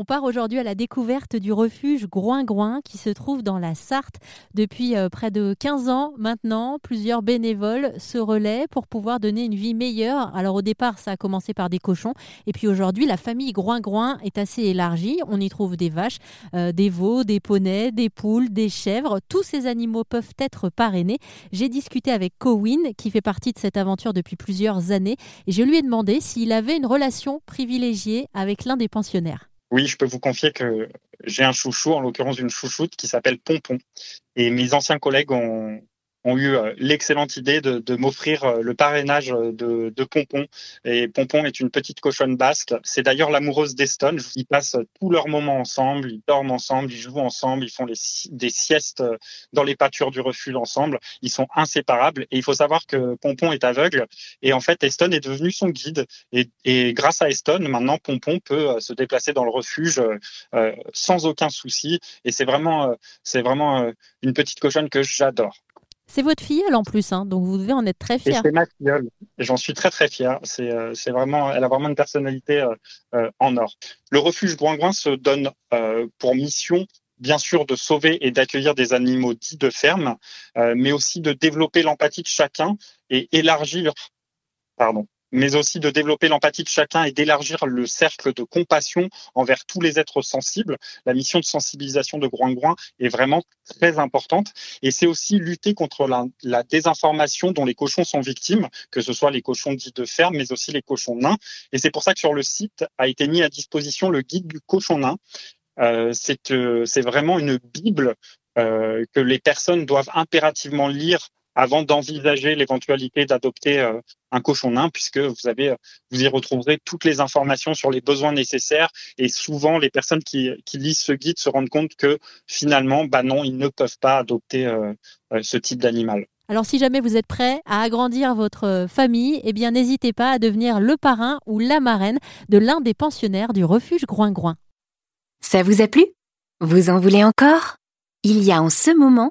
On part aujourd'hui à la découverte du refuge Groin-Groin qui se trouve dans la Sarthe. Depuis euh, près de 15 ans maintenant, plusieurs bénévoles se relaient pour pouvoir donner une vie meilleure. Alors au départ, ça a commencé par des cochons et puis aujourd'hui, la famille Groin-Groin est assez élargie. On y trouve des vaches, euh, des veaux, des poneys, des poules, des chèvres. Tous ces animaux peuvent être parrainés. J'ai discuté avec Cowin qui fait partie de cette aventure depuis plusieurs années et je lui ai demandé s'il avait une relation privilégiée avec l'un des pensionnaires. Oui, je peux vous confier que j'ai un chouchou, en l'occurrence une chouchoute qui s'appelle Pompon. Et mes anciens collègues ont, ont eu euh, l'excellente idée de, de m'offrir euh, le parrainage de, de, Pompon. Et Pompon est une petite cochonne basque. C'est d'ailleurs l'amoureuse d'Eston. Ils passent tous leurs moments ensemble, ils dorment ensemble, ils jouent ensemble, ils font des siestes dans les pâtures du refuge ensemble. Ils sont inséparables. Et il faut savoir que Pompon est aveugle. Et en fait, Eston est devenu son guide. Et, et grâce à Eston, maintenant, Pompon peut euh, se déplacer dans le refuge euh, sans aucun souci. Et c'est vraiment, c'est vraiment une petite cochonne que j'adore. C'est votre filleule en plus, hein, donc vous devez en être très fier. C'est ma filleule, j'en suis très très fier. C'est euh, vraiment, elle a vraiment une personnalité euh, euh, en or. Le refuge Groin se donne pour mission bien sûr de sauver et d'accueillir des animaux dits de ferme, mais aussi de développer l'empathie de chacun et élargir pardon, mais aussi de développer l'empathie de chacun et d'élargir le cercle de compassion envers tous les êtres sensibles. La mission de sensibilisation de Groin est vraiment très importante et c'est aussi lutter contre la, désinformation dont les cochons sont victimes, que ce soit les cochons dits de ferme, mais aussi les cochons nains. Et c'est pour ça que sur le site a été mis à disposition le guide du cochon nain. Euh, c'est vraiment une bible euh, que les personnes doivent impérativement lire avant d'envisager l'éventualité d'adopter euh, un cochon nain, puisque vous avez, vous y retrouverez toutes les informations sur les besoins nécessaires. Et souvent, les personnes qui, lisent ce guide se rendent compte que finalement, bah non, ils ne peuvent pas adopter euh, euh, ce type d'animal. Alors si jamais vous êtes prêt à agrandir votre famille, eh bien n'hésitez pas à devenir le parrain ou la marraine de l'un des pensionnaires du refuge Groin-Groin. Ça vous a plu? Vous en voulez encore? Il y a en ce moment